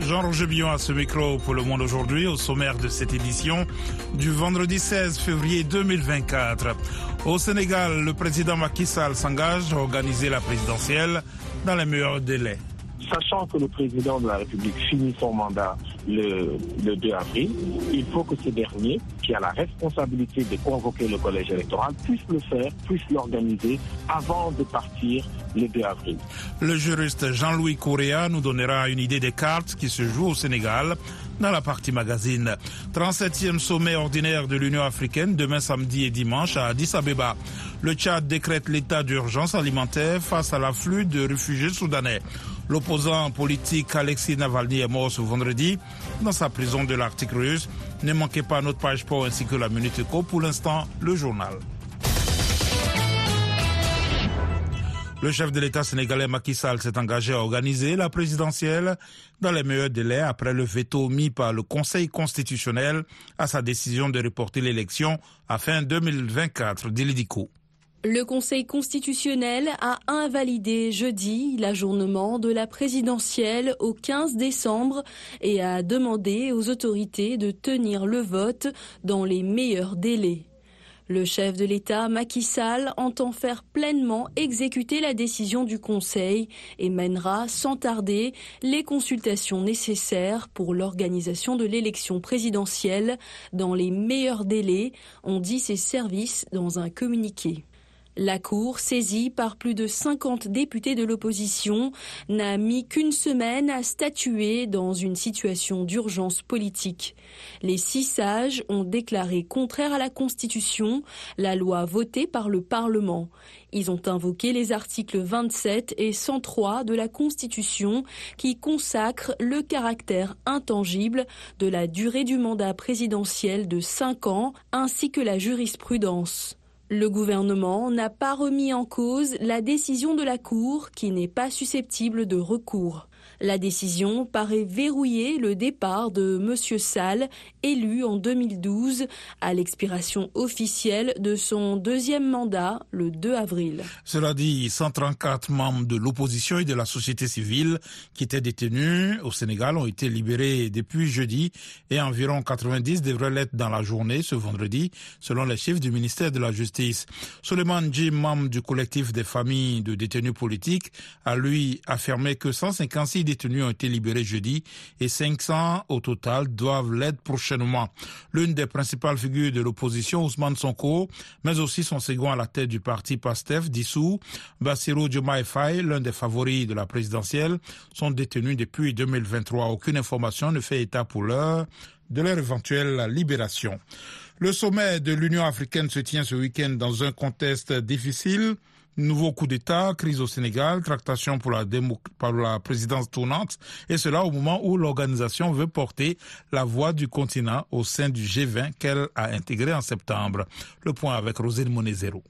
Jean-Roger Billon à ce micro pour Le Monde aujourd'hui, au sommaire de cette édition du vendredi 16 février 2024. Au Sénégal, le président Macky Sall s'engage à organiser la présidentielle dans les meilleurs délais. Sachant que le président de la République finit son mandat le, le 2 avril, il faut que ce dernier, qui a la responsabilité de convoquer le collège électoral, puisse le faire, puisse l'organiser avant de partir le 2 avril. Le juriste Jean-Louis Correa nous donnera une idée des cartes qui se jouent au Sénégal dans la partie magazine. 37e sommet ordinaire de l'Union africaine demain samedi et dimanche à Addis Abeba. Le Tchad décrète l'état d'urgence alimentaire face à l'afflux de réfugiés soudanais. L'opposant politique Alexis Navalny est mort ce vendredi dans sa prison de l'Arctique russe. Ne manquez pas notre page pour ainsi que la Minute Éco. Pour l'instant, le journal. Le chef de l'État sénégalais Macky Sall s'est engagé à organiser la présidentielle dans les meilleurs délais après le veto mis par le Conseil constitutionnel à sa décision de reporter l'élection à fin 2024 d'Ilidico. Le Conseil constitutionnel a invalidé jeudi l'ajournement de la présidentielle au 15 décembre et a demandé aux autorités de tenir le vote dans les meilleurs délais. Le chef de l'État, Macky Sall, entend faire pleinement exécuter la décision du Conseil et mènera sans tarder les consultations nécessaires pour l'organisation de l'élection présidentielle dans les meilleurs délais, ont dit ses services dans un communiqué. La Cour, saisie par plus de 50 députés de l'opposition, n'a mis qu'une semaine à statuer dans une situation d'urgence politique. Les six sages ont déclaré contraire à la Constitution la loi votée par le Parlement. Ils ont invoqué les articles 27 et 103 de la Constitution qui consacrent le caractère intangible de la durée du mandat présidentiel de cinq ans ainsi que la jurisprudence. Le gouvernement n'a pas remis en cause la décision de la Cour qui n'est pas susceptible de recours. La décision paraît verrouiller le départ de M. Sall, élu en 2012, à l'expiration officielle de son deuxième mandat le 2 avril. Cela dit, 134 membres de l'opposition et de la société civile qui étaient détenus au Sénégal ont été libérés depuis jeudi et environ 90 devraient l'être dans la journée ce vendredi, selon les chiffres du ministère de la Justice. Jim, membre du collectif des familles de détenus politiques, a lui affirmé que 156 détenus ont été libérés jeudi et 500 au total doivent l'être prochainement. L'une des principales figures de l'opposition, Ousmane Sonko, mais aussi son second à la tête du parti PASTEF, dissous, Bassirou Diomaye Faye, l'un des favoris de la présidentielle, sont détenus depuis 2023. Aucune information ne fait état pour l'heure de leur éventuelle libération. Le sommet de l'Union africaine se tient ce week-end dans un contexte difficile. Nouveau coup d'État, crise au Sénégal, tractation pour la, présidence tournante, et cela au moment où l'organisation veut porter la voix du continent au sein du G20 qu'elle a intégré en septembre. Le point avec Rosine Monezero.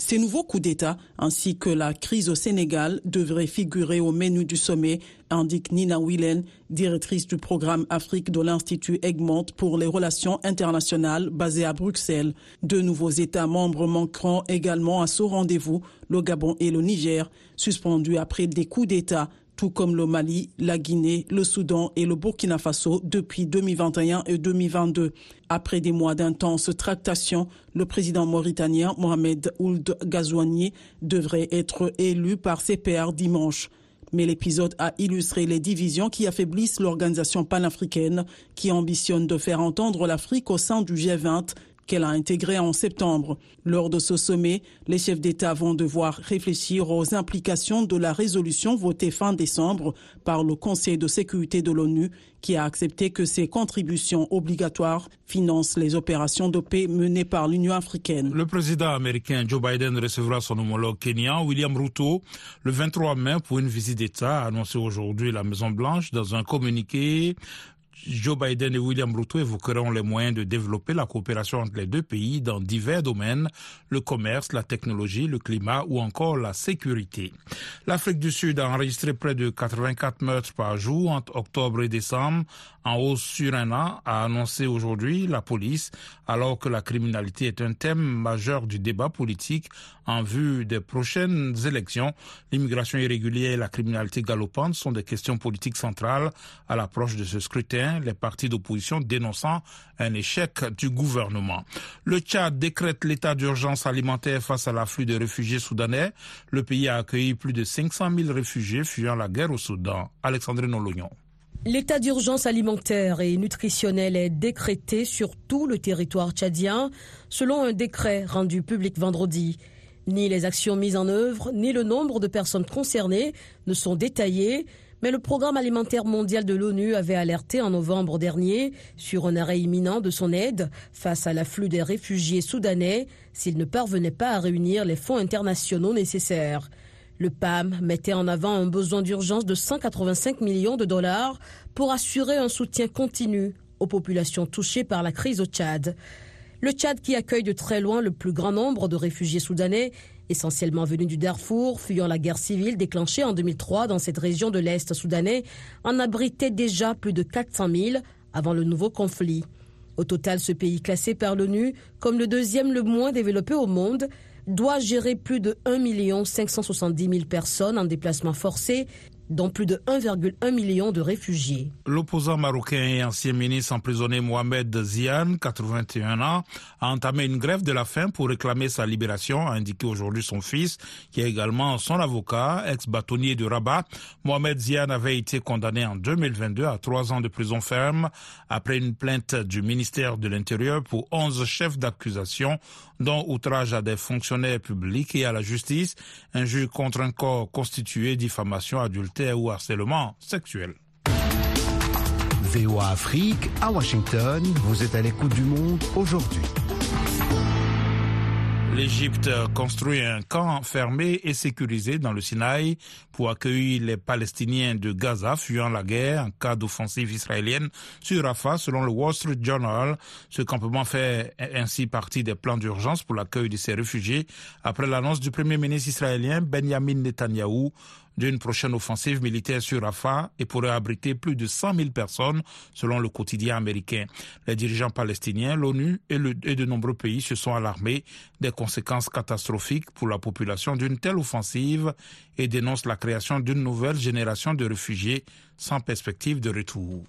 Ces nouveaux coups d'État ainsi que la crise au Sénégal devraient figurer au menu du sommet, indique Nina Willen, directrice du programme Afrique de l'Institut Egmont pour les relations internationales basé à Bruxelles. Deux nouveaux États membres manqueront également à ce rendez-vous, le Gabon et le Niger, suspendus après des coups d'État tout comme le Mali, la Guinée, le Soudan et le Burkina Faso depuis 2021 et 2022. Après des mois d'intenses tractations, le président mauritanien Mohamed Ould Ghazouani devrait être élu par ses pairs dimanche. Mais l'épisode a illustré les divisions qui affaiblissent l'organisation panafricaine qui ambitionne de faire entendre l'Afrique au sein du G20 qu'elle a intégré en septembre. Lors de ce sommet, les chefs d'État vont devoir réfléchir aux implications de la résolution votée fin décembre par le Conseil de sécurité de l'ONU qui a accepté que ces contributions obligatoires financent les opérations de paix menées par l'Union africaine. Le président américain Joe Biden recevra son homologue kenyan William Ruto le 23 mai pour une visite d'État, a annoncé aujourd'hui la Maison-Blanche dans un communiqué Joe Biden et William Ruto évoqueront les moyens de développer la coopération entre les deux pays dans divers domaines, le commerce, la technologie, le climat ou encore la sécurité. L'Afrique du Sud a enregistré près de 84 meurtres par jour entre octobre et décembre, en hausse sur un an, a annoncé aujourd'hui la police, alors que la criminalité est un thème majeur du débat politique en vue des prochaines élections. L'immigration irrégulière et la criminalité galopante sont des questions politiques centrales à l'approche de ce scrutin, les partis d'opposition dénonçant un échec du gouvernement. Le Tchad décrète l'état d'urgence alimentaire face à l'afflux de réfugiés soudanais. Le pays a accueilli plus de 500 000 réfugiés fuyant la guerre au Soudan. Alexandre Nolognon. L'état d'urgence alimentaire et nutritionnel est décrété sur tout le territoire tchadien selon un décret rendu public vendredi. Ni les actions mises en œuvre, ni le nombre de personnes concernées ne sont détaillés, mais le Programme alimentaire mondial de l'ONU avait alerté en novembre dernier sur un arrêt imminent de son aide face à l'afflux des réfugiés soudanais s'il ne parvenait pas à réunir les fonds internationaux nécessaires. Le PAM mettait en avant un besoin d'urgence de 185 millions de dollars pour assurer un soutien continu aux populations touchées par la crise au Tchad. Le Tchad, qui accueille de très loin le plus grand nombre de réfugiés soudanais, essentiellement venus du Darfour, fuyant la guerre civile déclenchée en 2003 dans cette région de l'Est soudanais, en abritait déjà plus de 400 000 avant le nouveau conflit. Au total, ce pays classé par l'ONU comme le deuxième le moins développé au monde doit gérer plus de 1 570 000 personnes en déplacement forcé, dont plus de 1,1 million de réfugiés. L'opposant marocain et ancien ministre emprisonné Mohamed Zian, 81 ans, a entamé une grève de la faim pour réclamer sa libération, a indiqué aujourd'hui son fils, qui est également son avocat, ex-bâtonnier de Rabat. Mohamed Zian avait été condamné en 2022 à trois ans de prison ferme après une plainte du ministère de l'Intérieur pour 11 chefs d'accusation, dont outrage à des fonctionnaires publics et à la justice, injure contre un corps constitué, diffamation adulte ou harcèlement sexuel. VOA Afrique, à Washington, vous êtes à l'écoute du monde aujourd'hui. L'Égypte construit un camp fermé et sécurisé dans le Sinaï pour accueillir les Palestiniens de Gaza fuyant la guerre en cas d'offensive israélienne sur Rafah, selon le Wall Street Journal. Ce campement fait ainsi partie des plans d'urgence pour l'accueil de ces réfugiés après l'annonce du premier ministre israélien Benjamin Netanyahou d'une prochaine offensive militaire sur Rafah et pourrait abriter plus de 100 000 personnes, selon le quotidien américain. Les dirigeants palestiniens, l'ONU et, de nombreux pays se sont alarmés des conséquences catastrophiques pour la population d'une telle offensive et dénoncent la création d'une nouvelle génération de réfugiés sans perspective de retour.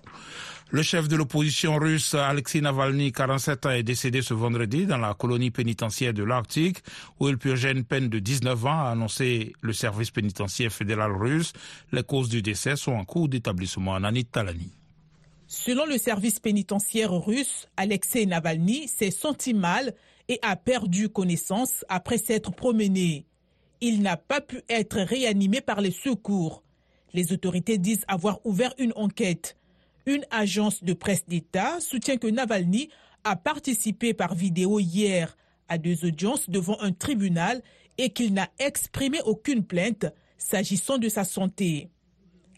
Le chef de l'opposition russe, Alexei Navalny, 47 ans, est décédé ce vendredi dans la colonie pénitentiaire de l'Arctique, où il purgeait une peine de 19 ans, a annoncé le service pénitentiaire fédéral russe. Les causes du décès sont en cours d'établissement. Anit Talani. Selon le service pénitentiaire russe, Alexei Navalny s'est senti mal et a perdu connaissance après s'être promené. Il n'a pas pu être réanimé par les secours. Les autorités disent avoir ouvert une enquête. Une agence de presse d'État soutient que Navalny a participé par vidéo hier à deux audiences devant un tribunal et qu'il n'a exprimé aucune plainte s'agissant de sa santé.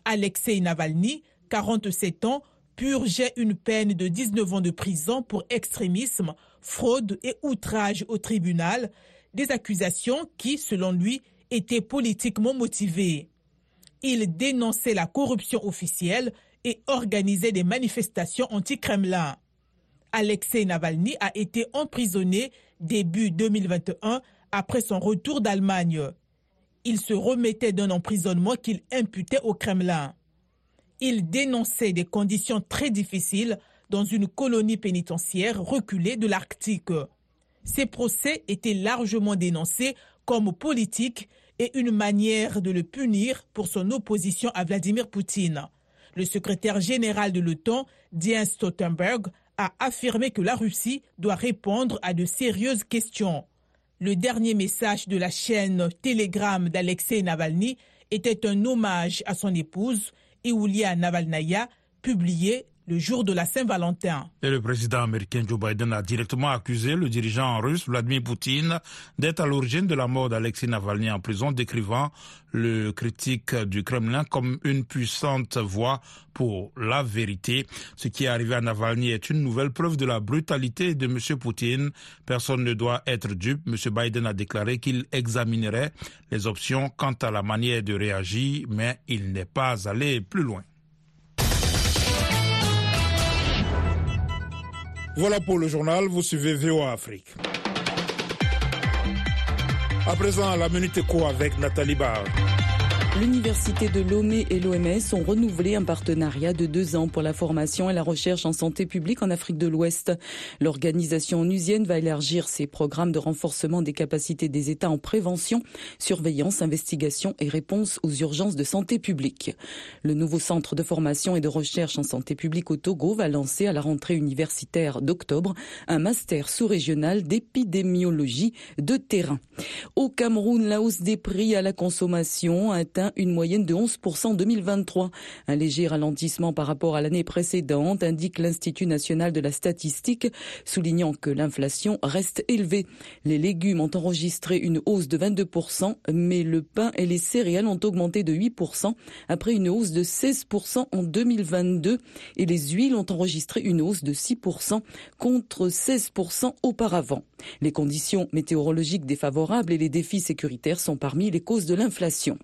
Alexei Navalny, 47 ans, purgeait une peine de 19 ans de prison pour extrémisme, fraude et outrage au tribunal, des accusations qui, selon lui, étaient politiquement motivées. Il dénonçait la corruption officielle et organisait des manifestations anti-Kremlin. Alexei Navalny a été emprisonné début 2021 après son retour d'Allemagne. Il se remettait d'un emprisonnement qu'il imputait au Kremlin. Il dénonçait des conditions très difficiles dans une colonie pénitentiaire reculée de l'Arctique. Ces procès étaient largement dénoncés comme politiques et une manière de le punir pour son opposition à Vladimir Poutine. Le secrétaire général de l'OTAN, Jens Stoltenberg, a affirmé que la Russie doit répondre à de sérieuses questions. Le dernier message de la chaîne Telegram d'Alexei Navalny était un hommage à son épouse, Iulia Navalnaya, publié le jour de la Saint-Valentin. Et le président américain Joe Biden a directement accusé le dirigeant russe Vladimir Poutine d'être à l'origine de la mort d'Alexei Navalny en prison, décrivant le critique du Kremlin comme une puissante voix pour la vérité. Ce qui est arrivé à Navalny est une nouvelle preuve de la brutalité de M. Poutine. Personne ne doit être dupe. M. Biden a déclaré qu'il examinerait les options quant à la manière de réagir, mais il n'est pas allé plus loin. Voilà pour le journal, vous suivez VOA Afrique. À présent, la minute éco avec Nathalie Barre. L'Université de Lomé et l'OMS ont renouvelé un partenariat de deux ans pour la formation et la recherche en santé publique en Afrique de l'Ouest. L'organisation onusienne va élargir ses programmes de renforcement des capacités des États en prévention, surveillance, investigation et réponse aux urgences de santé publique. Le nouveau centre de formation et de recherche en santé publique au Togo va lancer à la rentrée universitaire d'octobre un master sous-régional d'épidémiologie de terrain. Au Cameroun, la hausse des prix à la consommation a une moyenne de 11% en 2023. Un léger ralentissement par rapport à l'année précédente, indique l'Institut national de la statistique, soulignant que l'inflation reste élevée. Les légumes ont enregistré une hausse de 22%, mais le pain et les céréales ont augmenté de 8% après une hausse de 16% en 2022 et les huiles ont enregistré une hausse de 6% contre 16% auparavant. Les conditions météorologiques défavorables et les défis sécuritaires sont parmi les causes de l'inflation.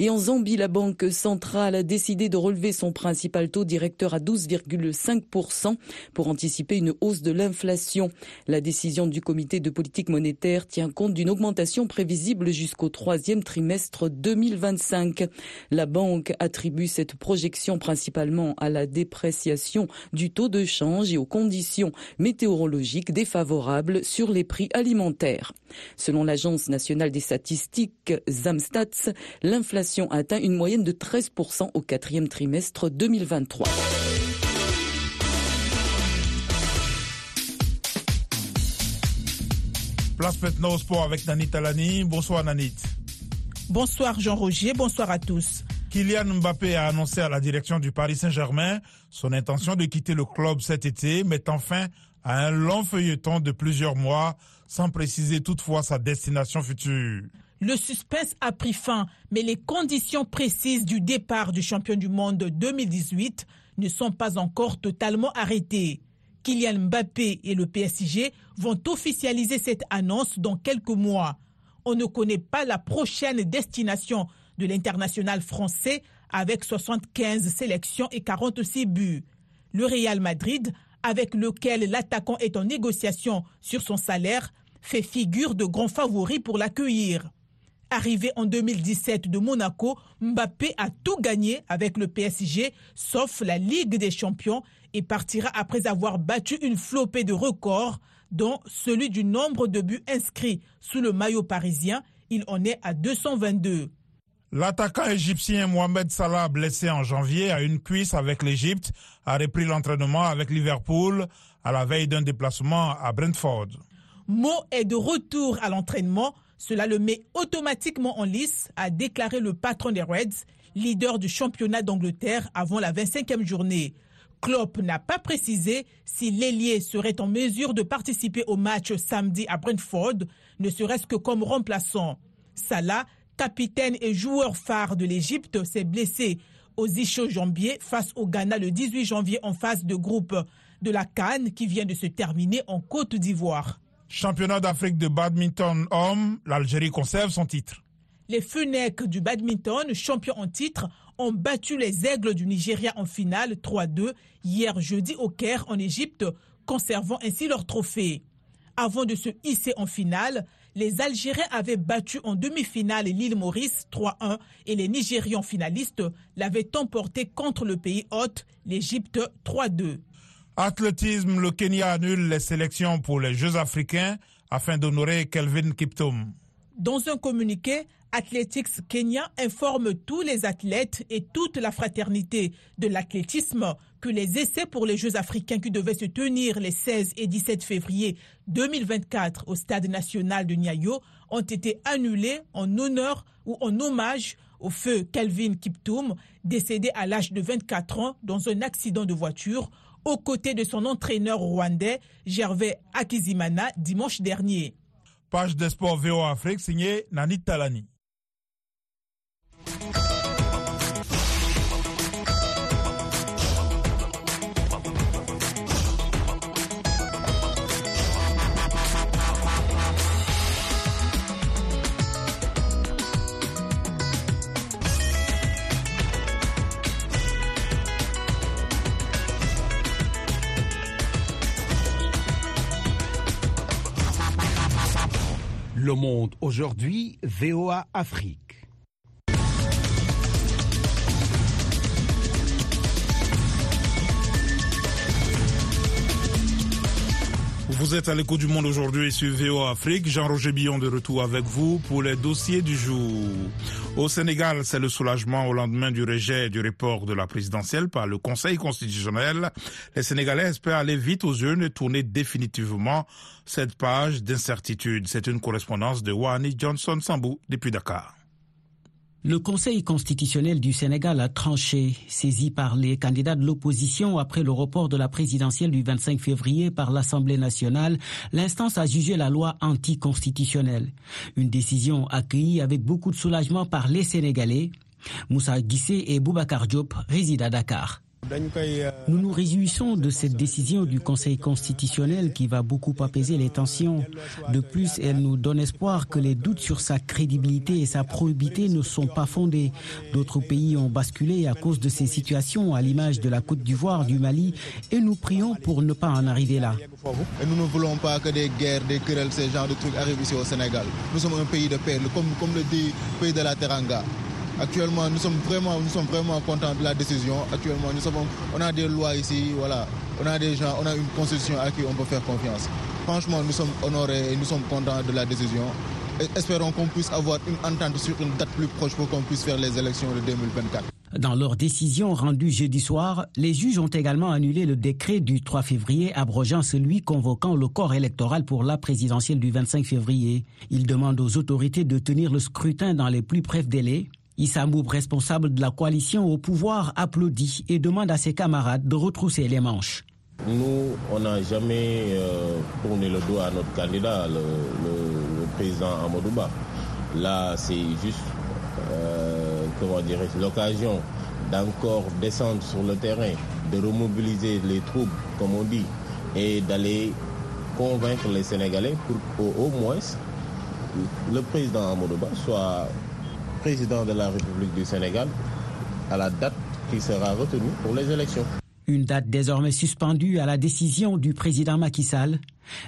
Et en Zambie, la Banque centrale a décidé de relever son principal taux directeur à 12,5% pour anticiper une hausse de l'inflation. La décision du comité de politique monétaire tient compte d'une augmentation prévisible jusqu'au troisième trimestre 2025. La banque attribue cette projection principalement à la dépréciation du taux de change et aux conditions météorologiques défavorables sur les prix alimentaires. Selon l'Agence nationale des statistiques Zamstats, l'inflation a atteint une moyenne de 13% au quatrième trimestre 2023. Place maintenant au sport avec Nanit Talani. Bonsoir Nanit. Bonsoir Jean-Roger, bonsoir à tous. Kylian Mbappé a annoncé à la direction du Paris Saint-Germain son intention de quitter le club cet été, mettant fin à un long feuilleton de plusieurs mois, sans préciser toutefois sa destination future. Le suspense a pris fin, mais les conditions précises du départ du champion du monde 2018 ne sont pas encore totalement arrêtées. Kylian Mbappé et le PSG vont officialiser cette annonce dans quelques mois. On ne connaît pas la prochaine destination de l'international français avec 75 sélections et 46 buts. Le Real Madrid, avec lequel l'attaquant est en négociation sur son salaire, fait figure de grand favori pour l'accueillir. Arrivé en 2017 de Monaco, Mbappé a tout gagné avec le PSG, sauf la Ligue des Champions, et partira après avoir battu une flopée de records, dont celui du nombre de buts inscrits sous le maillot parisien. Il en est à 222. L'attaquant égyptien Mohamed Salah, blessé en janvier à une cuisse avec l'Égypte, a repris l'entraînement avec Liverpool à la veille d'un déplacement à Brentford. Mo est de retour à l'entraînement cela le met automatiquement en lice, a déclaré le patron des Reds, leader du championnat d'Angleterre avant la 25e journée. Klopp n'a pas précisé si l'ailier serait en mesure de participer au match samedi à Brentford, ne serait-ce que comme remplaçant. Salah, capitaine et joueur phare de l'Égypte, s'est blessé aux ischio-jambiers face au Ghana le 18 janvier en phase de groupe de la Cannes qui vient de se terminer en Côte d'Ivoire. Championnat d'Afrique de badminton homme, l'Algérie conserve son titre. Les Fennecs du badminton, champions en titre, ont battu les Aigles du Nigeria en finale 3-2 hier jeudi au Caire en Égypte, conservant ainsi leur trophée. Avant de se hisser en finale, les Algériens avaient battu en demi-finale l'île Maurice 3-1 et les Nigérians finalistes l'avaient emporté contre le pays hôte, l'Égypte 3-2. Athlétisme, le Kenya annule les sélections pour les Jeux africains afin d'honorer Kelvin Kiptoum. Dans un communiqué, Athletics Kenya informe tous les athlètes et toute la fraternité de l'athlétisme que les essais pour les Jeux africains qui devaient se tenir les 16 et 17 février 2024 au Stade national de Nyayo ont été annulés en honneur ou en hommage au feu Calvin Kiptoum, décédé à l'âge de 24 ans dans un accident de voiture, aux côtés de son entraîneur rwandais Gervais Akizimana dimanche dernier. Page des sports VO Afrique signée Nani Talani. Le Monde aujourd'hui, VOA Afrique. Vous êtes à l'écoute du monde aujourd'hui sur VOA Afrique. Jean-Roger Billon de retour avec vous pour les dossiers du jour. Au Sénégal, c'est le soulagement au lendemain du rejet du report de la présidentielle par le Conseil constitutionnel. Les Sénégalais espèrent aller vite aux urnes et tourner définitivement cette page d'incertitude. C'est une correspondance de Wani Johnson Sambou depuis Dakar. Le Conseil constitutionnel du Sénégal a tranché, saisi par les candidats de l'opposition après le report de la présidentielle du 25 février par l'Assemblée nationale. L'instance a jugé la loi anticonstitutionnelle. Une décision accueillie avec beaucoup de soulagement par les Sénégalais. Moussa Guissé et Boubacar Diop résident à Dakar. Nous nous réjouissons de cette décision du Conseil constitutionnel qui va beaucoup apaiser les tensions. De plus, elle nous donne espoir que les doutes sur sa crédibilité et sa probité ne sont pas fondés. D'autres pays ont basculé à cause de ces situations, à l'image de la Côte d'Ivoire, du Mali, et nous prions pour ne pas en arriver là. Nous ne voulons pas que des guerres, des querelles, ce genre de trucs arrivent ici au Sénégal. Nous sommes un pays de paix, comme, comme le dit le pays de la Teranga. Actuellement, nous sommes vraiment, nous sommes vraiment contents de la décision. Actuellement, nous sommes, on a des lois ici, voilà. On a des gens, on a une constitution à qui on peut faire confiance. Franchement, nous sommes honorés et nous sommes contents de la décision. Espérons qu'on puisse avoir une entente sur une date plus proche pour qu'on puisse faire les élections de 2024. Dans leur décision rendue jeudi soir, les juges ont également annulé le décret du 3 février abrogeant celui convoquant le corps électoral pour la présidentielle du 25 février. Ils demandent aux autorités de tenir le scrutin dans les plus brefs délais Issa Mboub, responsable de la coalition au pouvoir, applaudit et demande à ses camarades de retrousser les manches. Nous, on n'a jamais euh, tourné le dos à notre candidat, le, président Amadouba. Là, c'est juste, euh, comment l'occasion d'encore descendre sur le terrain, de remobiliser les troupes, comme on dit, et d'aller convaincre les Sénégalais pour qu'au moins le président Amadouba soit président de la République du Sénégal à la date qui sera retenue pour les élections. Une date désormais suspendue à la décision du président Macky Sall.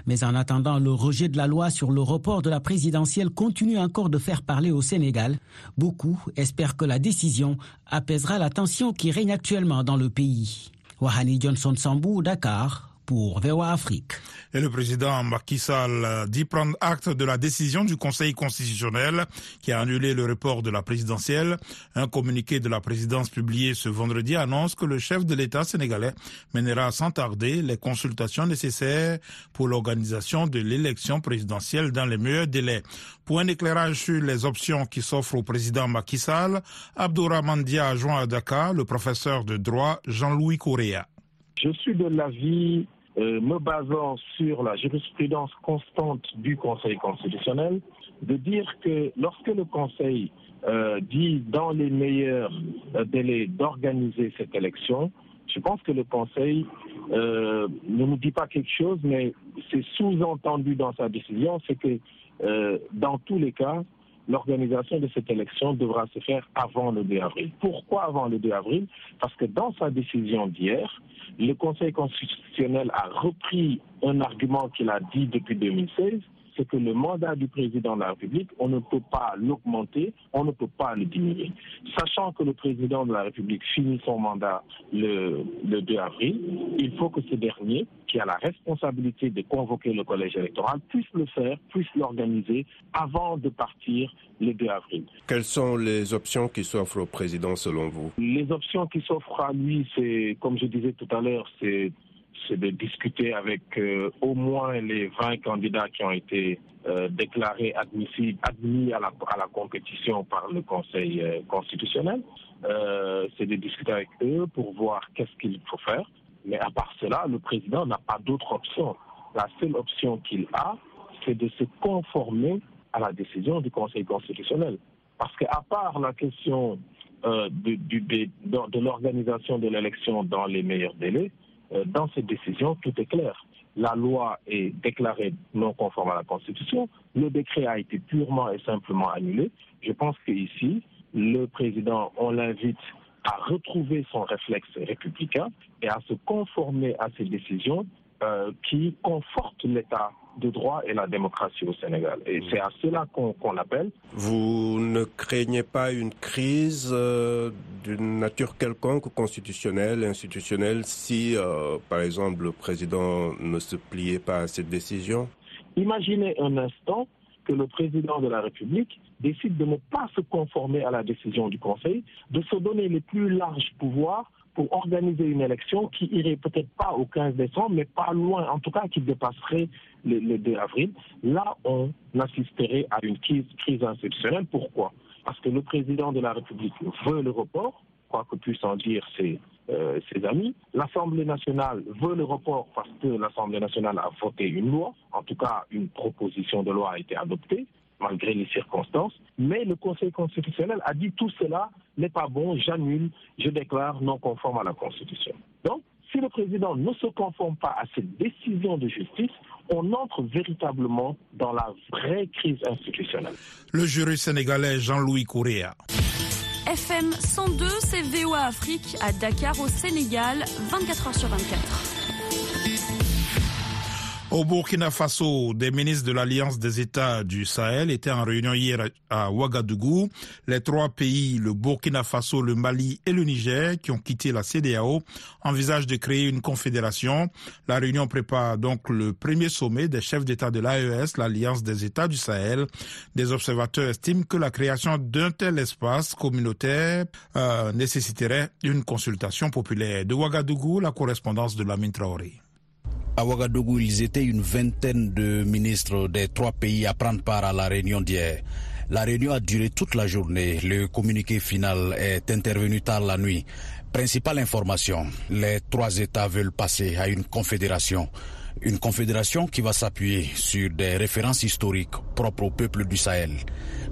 Mais en attendant, le rejet de la loi sur le report de la présidentielle continue encore de faire parler au Sénégal. Beaucoup espèrent que la décision apaisera la tension qui règne actuellement dans le pays. Wahani Johnson Sambou, Dakar, pour VOA Afrique. Et le président Macky Sall dit prendre acte de la décision du Conseil constitutionnel qui a annulé le report de la présidentielle. Un communiqué de la présidence publié ce vendredi annonce que le chef de l'État sénégalais mènera sans tarder les consultations nécessaires pour l'organisation de l'élection présidentielle dans les meilleurs délais. Pour un éclairage sur les options qui s'offrent au président Macky Sall, Abdourahmane Dia a joint à Dakar le professeur de droit Jean-Louis Correa. Je suis de l'avis euh, me basant sur la jurisprudence constante du Conseil constitutionnel, de dire que lorsque le Conseil euh, dit dans les meilleurs euh, délais d'organiser cette élection, je pense que le Conseil ne nous dit pas quelque chose, mais c'est sous-entendu dans sa décision, c'est que dans tous les cas, l'organisation de cette élection devra se faire avant le 2 avril. Pourquoi avant le 2 avril? Parce que dans sa décision d'hier, le Conseil constitutionnel a repris un argument qu'il a dit depuis 2016, c'est que le mandat du président de la République, on ne peut pas l'augmenter, on ne peut pas le diminuer. Sachant que le président de la République finit son mandat le, le 2 avril, il faut que ce dernier, qui a la responsabilité de convoquer le collège électoral, puisse le faire, puisse l'organiser avant de partir le 2 avril. Quelles sont les options qui s'offrent au président selon vous? Les options qui s'offrent à lui, c'est, comme je disais tout à l'heure, c'est c'est de discuter avec euh, au moins les 20 candidats qui ont été euh, déclarés admis à la, compétition par le Conseil euh, constitutionnel. C'est de discuter avec eux pour voir qu'est-ce qu'il faut faire. Mais à part cela, le président n'a pas d'autre option. La seule option qu'il a, c'est de se conformer à la décision du Conseil constitutionnel. Parce qu'à part la question de, l'organisation de l'élection dans les meilleurs délais, dans cette décision, tout est clair. La loi est déclarée non conforme à la Constitution. Le décret a été purement et simplement annulé. Je pense qu'ici, le président, on l'invite à retrouver son réflexe républicain et à se conformer à ces décisions euh, qui confortent l'État de droit et la démocratie au Sénégal. Et c'est à cela qu'on qu appelle. Vous ne craignez pas une crise euh, d'une nature quelconque, constitutionnelle, institutionnelle, si, euh, par exemple, le président ne se pliait pas à cette décision? Imaginez un instant que le président de la République décide de ne pas se conformer à la décision du Conseil, de se donner les plus larges pouvoirs pour organiser une élection qui irait peut-être pas au 15 décembre, mais pas loin, en tout cas qui dépasserait le, le 2 avril. Là, on assisterait à une crise, institutionnelle. Pourquoi? Parce que le président de la République veut le report, quoi que puissent en dire euh, ses amis. L'Assemblée nationale veut le report parce que l'Assemblée nationale a voté une loi, en tout cas une proposition de loi a été adoptée malgré les circonstances. Mais le Conseil constitutionnel a dit tout cela n'est pas bon, j'annule, je déclare non conforme à la Constitution. Donc, si le président ne se conforme pas à cette décision de justice, on entre véritablement dans la vraie crise institutionnelle. Le jury sénégalais Jean-Louis Correa. FM 102, c'est VOA Afrique à Dakar au Sénégal, 24 heures sur 24. Au Burkina Faso, des ministres de l'Alliance des États du Sahel étaient en réunion hier à Ouagadougou. Les trois pays, le Burkina Faso, le Mali et le Niger, qui ont quitté la CDAO, envisagent de créer une confédération. La réunion prépare donc le premier sommet des chefs d'État de l'AES, l'Alliance des États du Sahel. Des observateurs estiment que la création d'un tel espace communautaire euh, nécessiterait une consultation populaire. De Ouagadougou, la correspondance de Lamine Traoré. À Ouagadougou, ils étaient une vingtaine de ministres des trois pays à prendre part à la réunion d'hier. La réunion a duré toute la journée. Le communiqué final est intervenu tard la nuit. Principale information, les trois États veulent passer à une confédération. Une confédération qui va s'appuyer sur des références historiques propres au peuple du Sahel.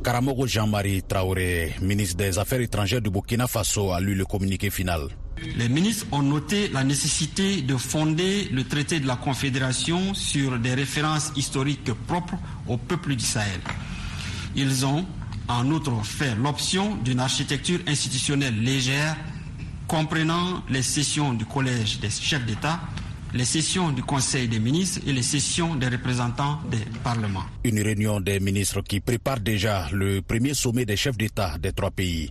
Karamogo Jean-Marie Traoré, ministre des Affaires étrangères du Burkina Faso, a lu le communiqué final. Les ministres ont noté la nécessité de fonder le traité de la Confédération sur des références historiques propres au peuple du Sahel. Ils ont en outre fait l'option d'une architecture institutionnelle légère comprenant les sessions du Collège des chefs d'État, les sessions du Conseil des ministres et les sessions des représentants des parlements. Une réunion des ministres qui prépare déjà le premier sommet des chefs d'État des trois pays.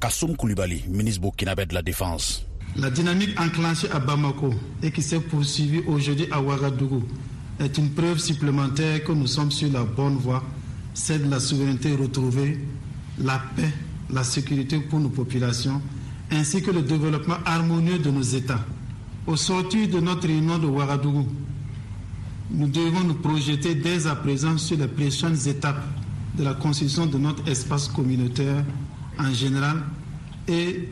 Kassoum Koulibaly, ministre burkinabé de la Défense. La dynamique enclenchée à Bamako et qui s'est poursuivie aujourd'hui à Ouagadougou est une preuve supplémentaire que nous sommes sur la bonne voie, celle de la souveraineté retrouvée, la paix, la sécurité pour nos populations, ainsi que le développement harmonieux de nos États. Au sortir de notre réunion de Ouagadougou, nous devons nous projeter dès à présent sur les prochaines étapes de la constitution de notre espace communautaire en général et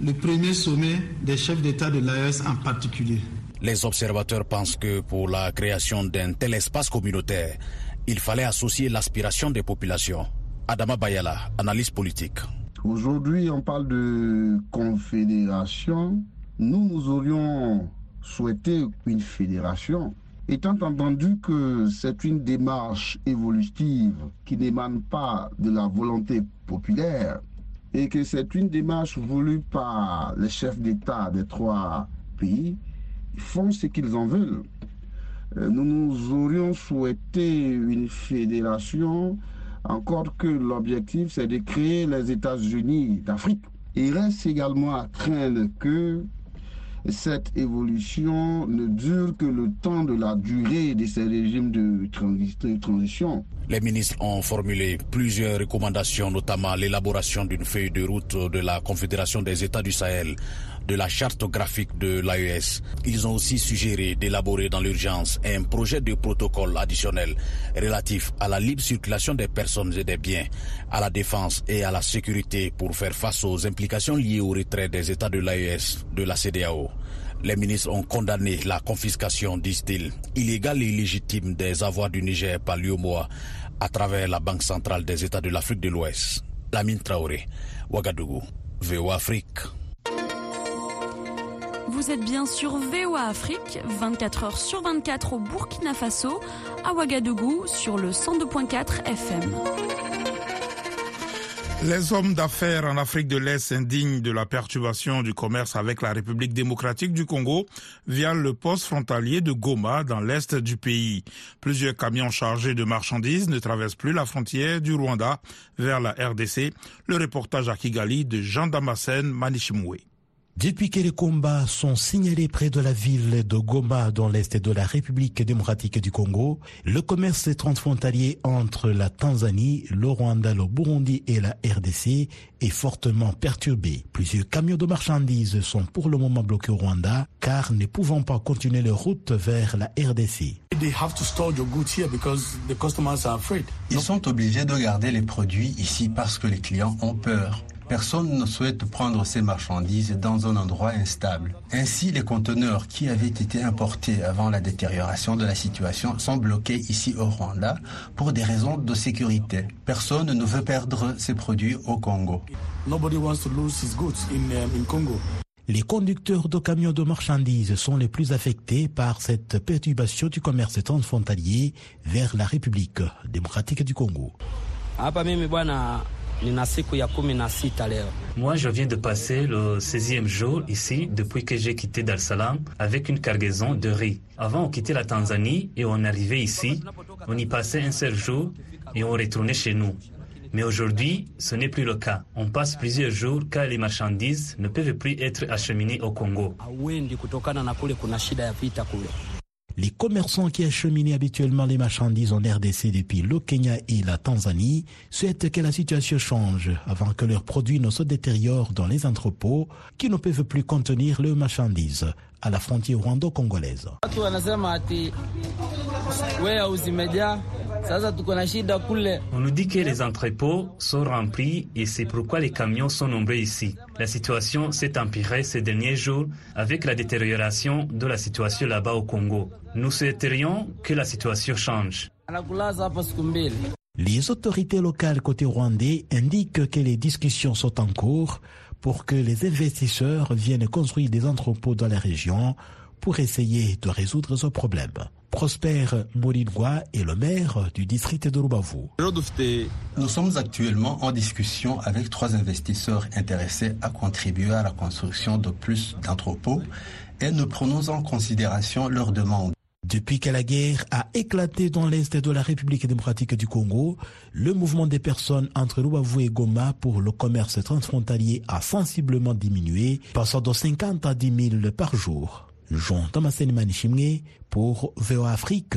le premier sommet des chefs d'État de l'AES en particulier. Les observateurs pensent que pour la création d'un tel espace communautaire, il fallait associer l'aspiration des populations. Adama Bayala, analyse politique. Aujourd'hui, on parle de confédération. Nous, nous aurions souhaité une fédération, étant entendu que c'est une démarche évolutive qui n'émane pas de la volonté populaire, et que c'est une démarche voulue par les chefs d'État des trois pays, ils font ce qu'ils en veulent. Nous nous aurions souhaité une fédération, encore que l'objectif c'est de créer les États-Unis d'Afrique. Il reste également à craindre que cette évolution ne dure que le temps de la durée de ces régimes de transition. Les ministres ont formulé plusieurs recommandations, notamment l'élaboration d'une feuille de route de la Confédération des États du Sahel de la charte graphique de l'AES. Ils ont aussi suggéré d'élaborer dans l'urgence un projet de protocole additionnel relatif à la libre circulation des personnes et des biens, à la défense et à la sécurité pour faire face aux implications liées au retrait des États de l'AES de la CDAO. Les ministres ont condamné la confiscation, disent-ils, illégale et illégitime des avoirs du Niger par l'UOMOA à travers la Banque centrale des États de l'Afrique de l'Ouest. Lamine Traoré, Ouagadougou, VO Afrique vous êtes bien sur VOA Afrique, 24 heures sur 24 au Burkina Faso, à Ouagadougou, sur le 102.4 FM. Les hommes d'affaires en Afrique de l'Est s'indignent de la perturbation du commerce avec la République démocratique du Congo via le poste frontalier de Goma dans l'est du pays. Plusieurs camions chargés de marchandises ne traversent plus la frontière du Rwanda vers la RDC. Le reportage à Kigali de Jean Damascène Manichimoué. 18 les combats sont signalés près de la ville de Goma dans l'est de la République démocratique du Congo. Le commerce transfrontalier entre la Tanzanie, le Rwanda, le Burundi et la RDC est fortement perturbé. Plusieurs camions de marchandises sont pour le moment bloqués au Rwanda car ne pouvant pas continuer leur route vers la RDC. Ils sont obligés de garder les produits ici parce que les clients ont peur. Personne ne souhaite prendre ces marchandises dans un endroit instable. Ainsi, les conteneurs qui avaient été importés avant la détérioration de la situation sont bloqués ici au Rwanda pour des raisons de sécurité. Personne ne veut perdre ses produits au Congo. Les conducteurs de camions de marchandises sont les plus affectés par cette perturbation du commerce transfrontalier vers la République démocratique du Congo. Moi, je viens de passer le 16e jour ici depuis que j'ai quitté Dar Salam avec une cargaison de riz. Avant, on quittait la Tanzanie et on arrivait ici. On y passait un seul jour et on retournait chez nous. Mais aujourd'hui, ce n'est plus le cas. On passe plusieurs jours car les marchandises ne peuvent plus être acheminées au Congo. Les commerçants qui acheminaient habituellement les marchandises en RDC depuis le Kenya et la Tanzanie souhaitent que la situation change avant que leurs produits ne se détériorent dans les entrepôts qui ne peuvent plus contenir leurs marchandises à la frontière rwando-congolaise. On nous dit que les entrepôts sont remplis et c'est pourquoi les camions sont nombreux ici. La situation s'est empirée ces derniers jours avec la détérioration de la situation là-bas au Congo. Nous souhaiterions que la situation change. Les autorités locales côté rwandais indiquent que les discussions sont en cours pour que les investisseurs viennent construire des entrepôts dans la région pour essayer de résoudre ce problème. Prosper Morinwa est le maire du district de Rubavu. Nous sommes actuellement en discussion avec trois investisseurs intéressés à contribuer à la construction de plus d'entrepôts et nous prenons en considération leurs demandes. Depuis que la guerre a éclaté dans l'est de la République démocratique du Congo, le mouvement des personnes entre Rubavu et Goma pour le commerce transfrontalier a sensiblement diminué, passant de 50 à 10 000 par jour. Jean Thomas Manichimwe pour VOA Afrique.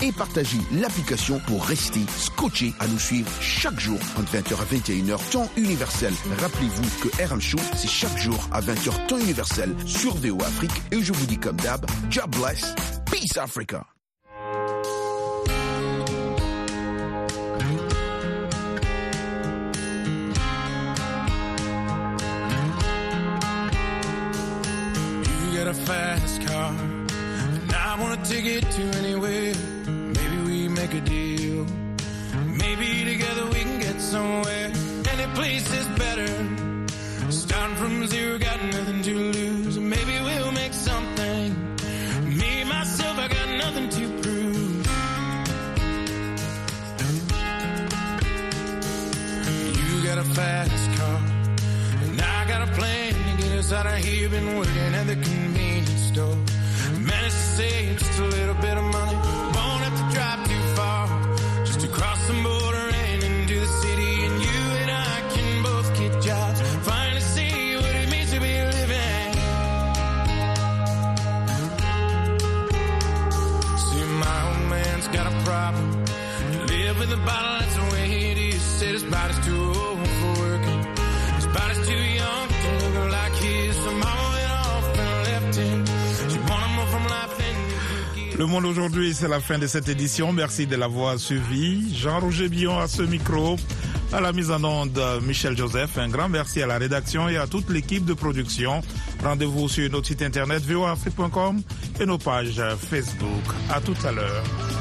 et partagez l'application pour rester scotché à nous suivre chaque jour entre 20h à 21h temps universel. Rappelez-vous que RM Show, c'est chaque jour à 20h temps universel sur VO Afrique et je vous dis comme d'hab, God bless, peace Africa. Fast car. And I got a plan to get us out of here. Been working at the convenience store. Managed to save just a little bit of money. Won't have to drive too far. Just to cross the border Le monde aujourd'hui, c'est la fin de cette édition. Merci de l'avoir suivi. Jean-Roger Billon à ce micro. À la mise en onde, Michel Joseph. Un grand merci à la rédaction et à toute l'équipe de production. Rendez-vous sur notre site internet voafrique.com et nos pages Facebook. À tout à l'heure.